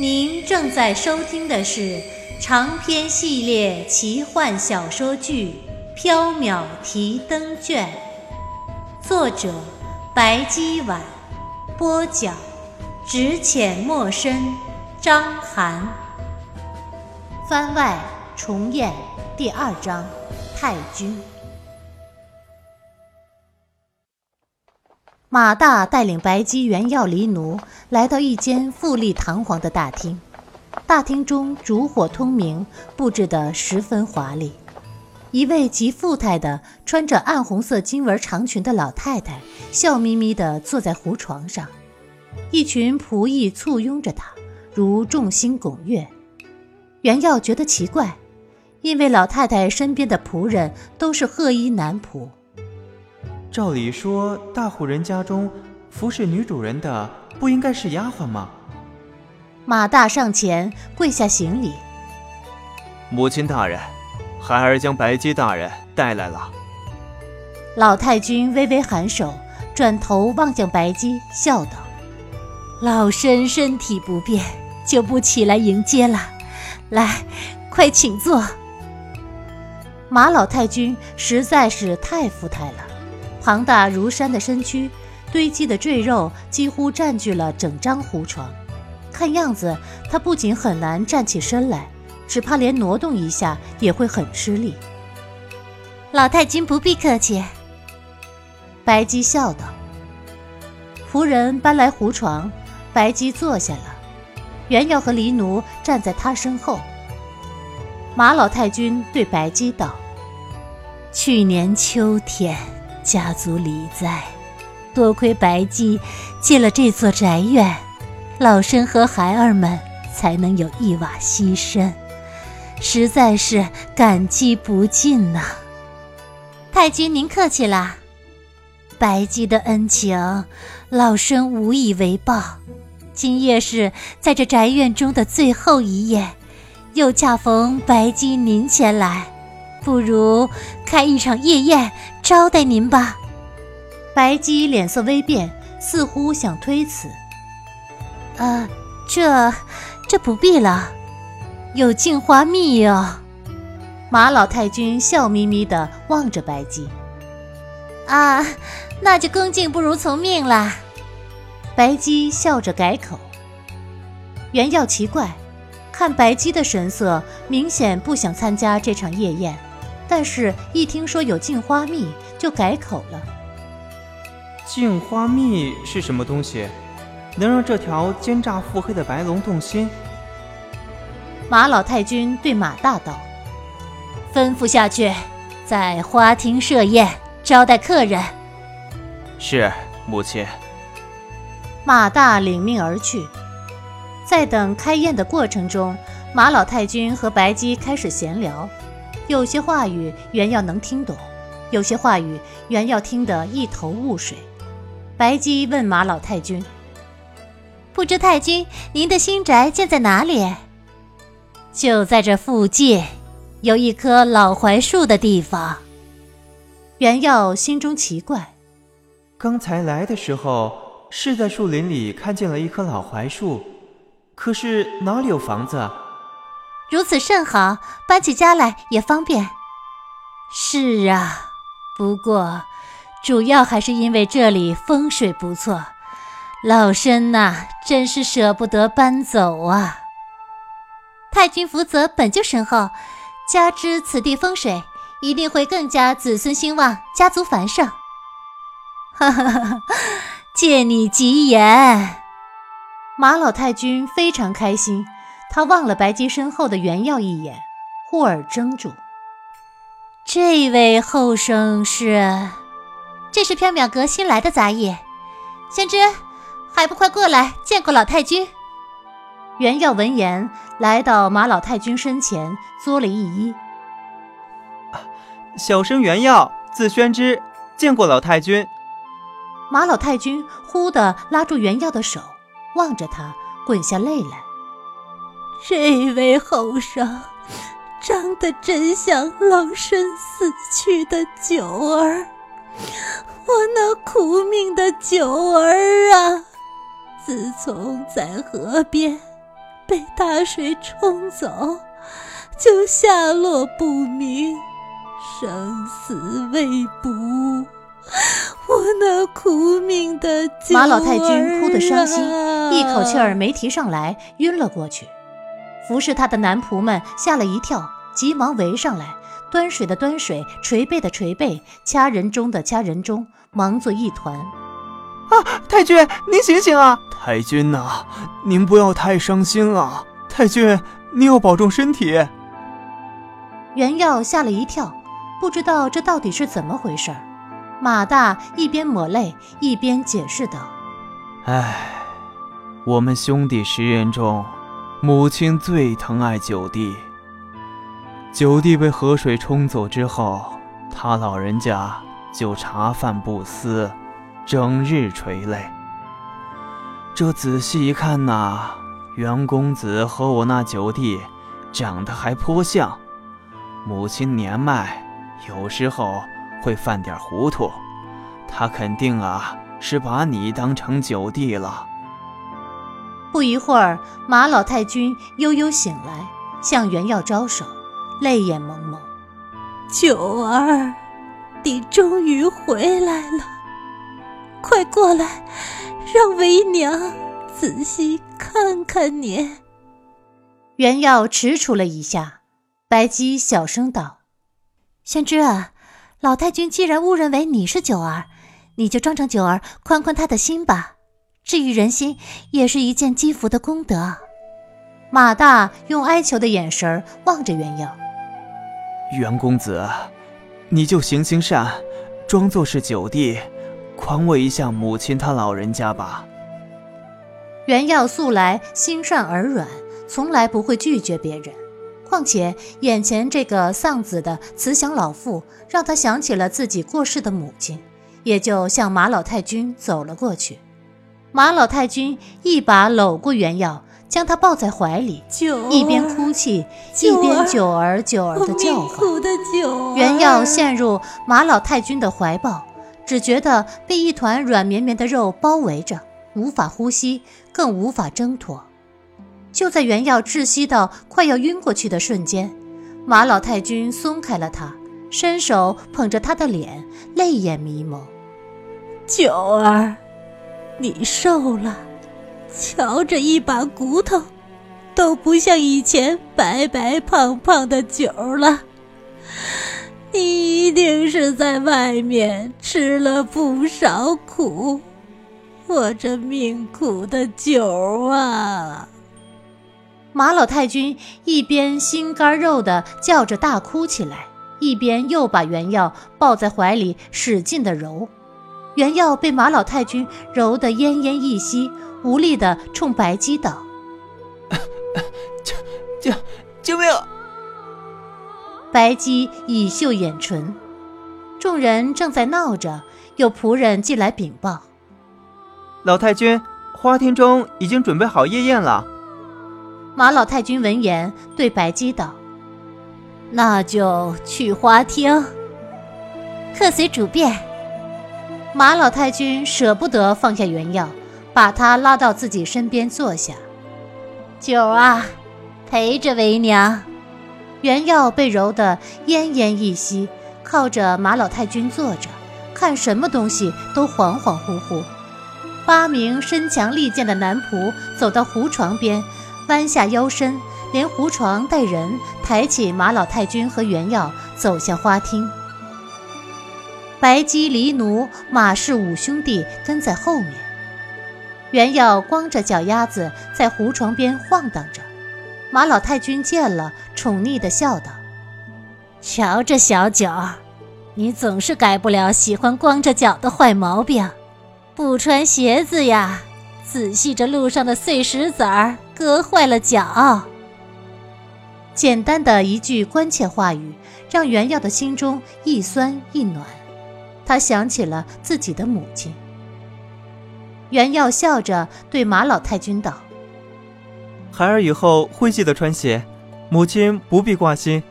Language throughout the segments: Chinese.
您正在收听的是长篇系列奇幻小说剧《缥缈提灯卷》，作者白姬婉，播讲只浅墨深，张涵。番外重演第二章，太君。马大带领白姬、原耀、离奴来到一间富丽堂皇的大厅，大厅中烛火通明，布置得十分华丽。一位极富态的、穿着暗红色金纹长裙的老太太，笑眯眯地坐在胡床上，一群仆役簇拥着她，如众星拱月。原耀觉得奇怪，因为老太太身边的仆人都是褐衣男仆。照理说，大户人家中服侍女主人的不应该是丫鬟吗？马大上前跪下行礼：“母亲大人，孩儿将白姬大人带来了。”老太君微微颔首，转头望向白姬，笑道：“老身身体不便，就不起来迎接了。来，快请坐。”马老太君实在是太富态了。庞大如山的身躯，堆积的赘肉几乎占据了整张胡床。看样子，他不仅很难站起身来，只怕连挪动一下也会很吃力。老太君不必客气。白姬笑道。仆人搬来胡床，白姬坐下了。袁耀和黎奴站在他身后。马老太君对白姬道：“去年秋天。”家族离灾，多亏白姬借了这座宅院，老身和孩儿们才能有一瓦栖身，实在是感激不尽呐。太君您客气了，白姬的恩情，老身无以为报。今夜是在这宅院中的最后一夜，又恰逢白姬您前来，不如开一场夜宴。招待您吧，白姬脸色微变，似乎想推辞。呃，这这不必了，有镜花蜜哟。马老太君笑眯眯地望着白姬。啊，那就恭敬不如从命了。白姬笑着改口。原耀奇怪，看白姬的神色，明显不想参加这场夜宴。但是，一听说有镜花蜜，就改口了。镜花蜜是什么东西？能让这条奸诈腹黑的白龙动心？马老太君对马大道：“吩咐下去，在花厅设宴，招待客人。”是母亲。马大领命而去。在等开宴的过程中，马老太君和白姬开始闲聊。有些话语原耀能听懂，有些话语原耀听得一头雾水。白姬问马老太君：“不知太君您的新宅建在哪里？”“就在这附近，有一棵老槐树的地方。”原耀心中奇怪，刚才来的时候是在树林里看见了一棵老槐树，可是哪里有房子？啊如此甚好，搬起家来也方便。是啊，不过主要还是因为这里风水不错，老身呐，真是舍不得搬走啊。太君福泽本就深厚，加之此地风水，一定会更加子孙兴旺，家族繁盛。哈哈哈哈借你吉言，马老太君非常开心。他望了白姬身后的原耀一眼，忽而怔住。这位后生是？这是缥缈阁新来的杂役。先知，还不快过来见过老太君？原耀闻言，来到马老太君身前，作了一揖：“小生原耀，字宣之，见过老太君。”马老太君忽地拉住原耀的手，望着他，滚下泪来。这位后生长得真像老身死去的九儿，我那苦命的九儿啊！自从在河边被大水冲走，就下落不明，生死未卜。我那苦命的九马老太君哭得伤心，一口气儿没提上来，晕了过去。服侍他的男仆们吓了一跳，急忙围上来，端水的端水，捶背的捶背，掐人中的掐人中，忙作一团。啊，太君，您醒醒啊！太君呐，您不要太伤心了。太君，您要保重身体。袁耀吓了一跳，不知道这到底是怎么回事儿。马大一边抹泪一边解释道：“哎，我们兄弟十人中，母亲最疼爱九弟。九弟被河水冲走之后，他老人家就茶饭不思，整日垂泪。这仔细一看呐，袁公子和我那九弟长得还颇像。母亲年迈，有时候……”会犯点糊涂，他肯定啊是把你当成九弟了。不一会儿，马老太君悠悠醒来，向袁耀招手，泪眼蒙蒙：“九儿，你终于回来了，快过来，让为娘仔细看看你。”袁耀踟蹰了一下，白姬小声道：“宣之啊。”老太君既然误认为你是九儿，你就装成九儿，宽宽他的心吧。治愈人心也是一件积福的功德。马大用哀求的眼神望着袁耀，袁公子，你就行行善，装作是九弟，宽慰一下母亲她老人家吧。袁耀素来心善而软，从来不会拒绝别人。况且眼前这个丧子的慈祥老妇，让他想起了自己过世的母亲，也就向马老太君走了过去。马老太君一把搂过袁耀，将他抱在怀里，一边哭泣一边“九儿九儿”的叫唤。袁耀陷入马老太君的怀抱，只觉得被一团软绵绵的肉包围着，无法呼吸，更无法挣脱。就在袁耀窒息到快要晕过去的瞬间，马老太君松开了他，伸手捧着他的脸，泪眼迷蒙：“九儿，你瘦了，瞧着一把骨头，都不像以前白白胖胖的九了。你一定是在外面吃了不少苦，我这命苦的九啊！”马老太君一边心肝肉的叫着大哭起来，一边又把袁耀抱在怀里使劲的揉。袁耀被马老太君揉得奄奄一息，无力的冲白姬道：“救救救命！”白姬以袖掩唇。众人正在闹着，有仆人进来禀报：“老太君，花厅中已经准备好夜宴了。”马老太君闻言，对白姬道：“那就去花厅。”客随主便。马老太君舍不得放下原药，把他拉到自己身边坐下。九儿啊，陪着为娘。原药被揉得奄奄一息，靠着马老太君坐着，看什么东西都恍恍惚惚。八名身强力健的男仆走到胡床边。弯下腰身，连胡床带人抬起马老太君和原药，走向花厅。白姬、黎奴、马氏五兄弟跟在后面。原耀光着脚丫子在胡床边晃荡着。马老太君见了，宠溺的笑道：“瞧这小九，你总是改不了喜欢光着脚的坏毛病，不穿鞋子呀。”仔细这路上的碎石子儿，割坏了脚。简单的一句关切话语，让袁耀的心中一酸一暖。他想起了自己的母亲。袁耀笑着对马老太君道：“孩儿以后会记得穿鞋，母亲不必挂心。”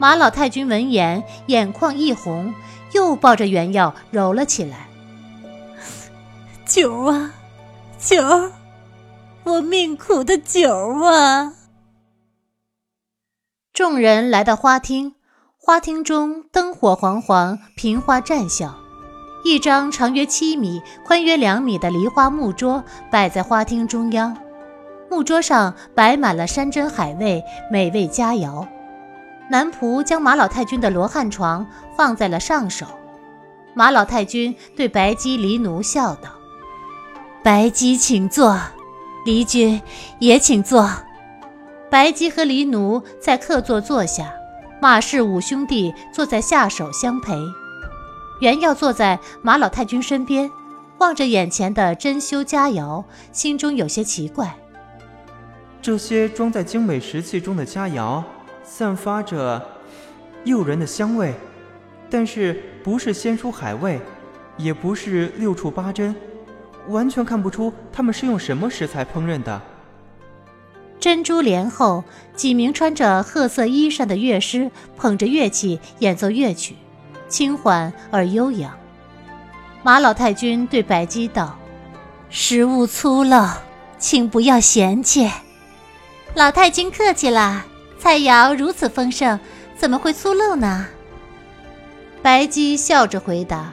马老太君闻言，眼眶一红，又抱着袁耀揉了起来。九儿啊，九儿，我命苦的酒啊！众人来到花厅，花厅中灯火煌煌，瓶花绽笑。一张长约七米、宽约两米的梨花木桌摆在花厅中央，木桌上摆满了山珍海味、美味佳肴。男仆将马老太君的罗汉床放在了上首。马老太君对白姬、黎奴笑道：“白姬，请坐；黎君也请坐。”白姬和黎奴在客座坐下，马氏五兄弟坐在下手相陪。袁耀坐在马老太君身边，望着眼前的珍馐佳肴，心中有些奇怪。这些装在精美石器中的佳肴，散发着诱人的香味，但是不是鲜蔬海味，也不是六畜八珍，完全看不出他们是用什么食材烹饪的。珍珠帘后，几名穿着褐色衣衫的乐师捧着乐器演奏乐曲。轻缓而悠扬。马老太君对白姬道：“食物粗陋，请不要嫌弃。”老太君客气了，菜肴如此丰盛，怎么会粗陋呢？白姬笑着回答。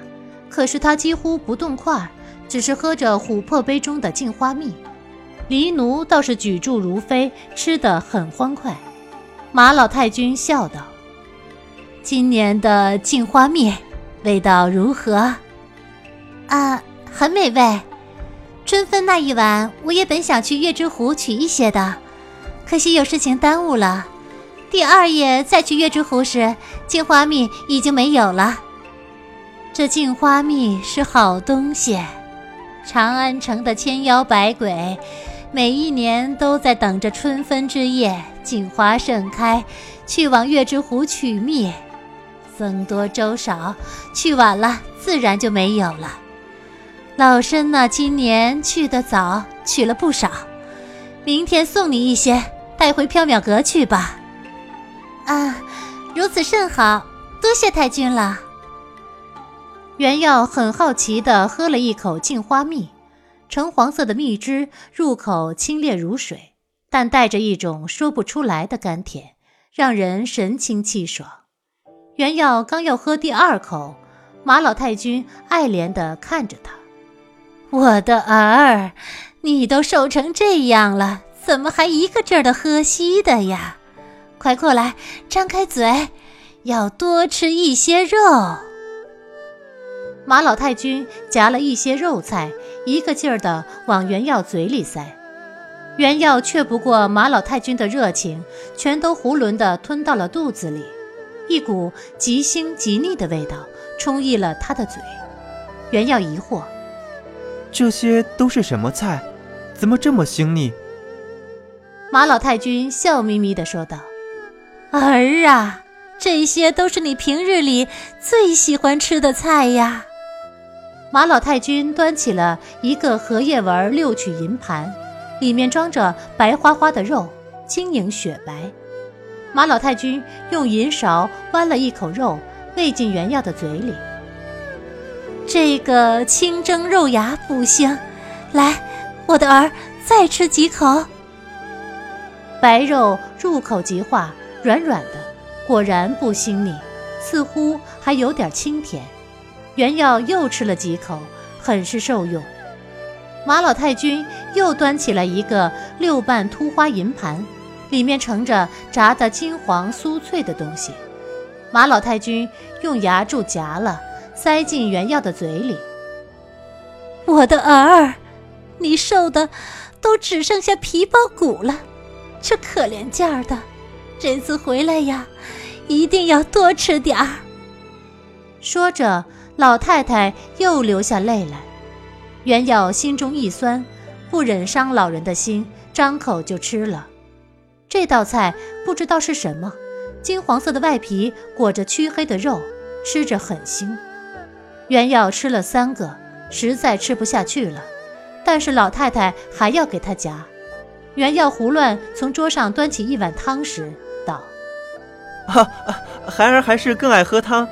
可是他几乎不动筷，只是喝着琥珀杯中的镜花蜜。黎奴倒是举箸如飞，吃得很欢快。马老太君笑道。今年的镜花蜜味道如何？啊，很美味。春分那一晚，我也本想去月之湖取一些的，可惜有事情耽误了。第二夜再去月之湖时，镜花蜜已经没有了。这镜花蜜是好东西，长安城的千妖百鬼，每一年都在等着春分之夜，镜花盛开，去往月之湖取蜜。僧多粥少，去晚了自然就没有了。老身呢，今年去的早，取了不少。明天送你一些，带回缥缈阁去吧。啊，如此甚好，多谢太君了。袁耀很好奇地喝了一口镜花蜜，橙黄色的蜜汁入口清冽如水，但带着一种说不出来的甘甜，让人神清气爽。袁耀刚要喝第二口，马老太君爱怜地看着他：“我的儿，你都瘦成这样了，怎么还一个劲儿的喝稀的呀？快过来，张开嘴，要多吃一些肉。”马老太君夹了一些肉菜，一个劲儿地往袁耀嘴里塞，袁耀却不过马老太君的热情，全都囫囵地吞到了肚子里。一股极腥极腻的味道充溢了他的嘴。袁耀疑惑：“这些都是什么菜？怎么这么腥腻？”马老太君笑眯眯地说道：“儿啊，这些都是你平日里最喜欢吃的菜呀。”马老太君端起了一个荷叶纹六曲银盘，里面装着白花花的肉，晶莹雪白。马老太君用银勺剜了一口肉，喂进袁耀的嘴里。这个清蒸肉芽不腥，来，我的儿，再吃几口。白肉入口即化，软软的，果然不腥腻，似乎还有点清甜。袁耀又吃了几口，很是受用。马老太君又端起来一个六瓣秃花银盘。里面盛着炸得金黄酥脆的东西，马老太君用牙柱夹了，塞进袁耀的嘴里。我的儿，你瘦的都只剩下皮包骨了，这可怜劲儿的，这次回来呀，一定要多吃点儿。说着，老太太又流下泪来。袁耀心中一酸，不忍伤老人的心，张口就吃了。这道菜不知道是什么，金黄色的外皮裹着黢黑的肉，吃着很腥。袁耀吃了三个，实在吃不下去了，但是老太太还要给他夹。袁耀胡乱从桌上端起一碗汤时，道：“啊，孩儿还是更爱喝汤。”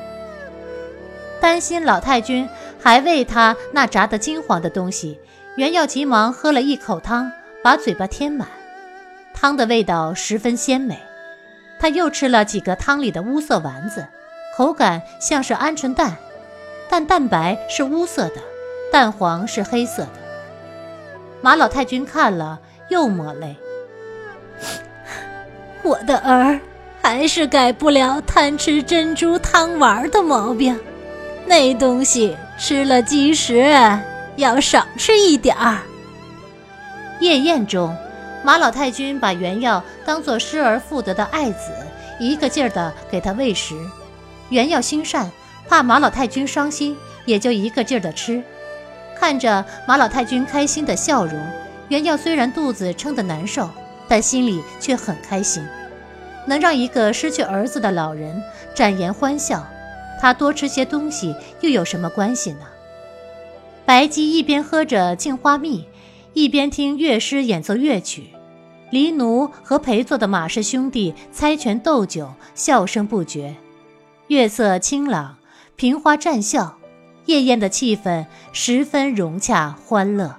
担心老太君还喂他那炸得金黄的东西，袁耀急忙喝了一口汤，把把嘴巴填满。汤的味道十分鲜美。他又吃了几个汤里的乌色丸子，口感像是鹌鹑蛋，但蛋白是乌色的，蛋黄是黑色的。马老太君看了又抹泪。我的儿还是改不了贪吃珍珠汤丸的毛病，那东西吃了积食，要少吃一点儿。夜宴中。马老太君把原药当作失而复得的爱子，一个劲儿的给他喂食。原药心善，怕马老太君伤心，也就一个劲儿的吃。看着马老太君开心的笑容，原药虽然肚子撑得难受，但心里却很开心。能让一个失去儿子的老人展颜欢笑，他多吃些东西又有什么关系呢？白姬一边喝着镜花蜜。一边听乐师演奏乐曲，黎奴和陪坐的马氏兄弟猜拳斗酒，笑声不绝。月色清朗，萍花绽笑，夜宴的气氛十分融洽欢乐。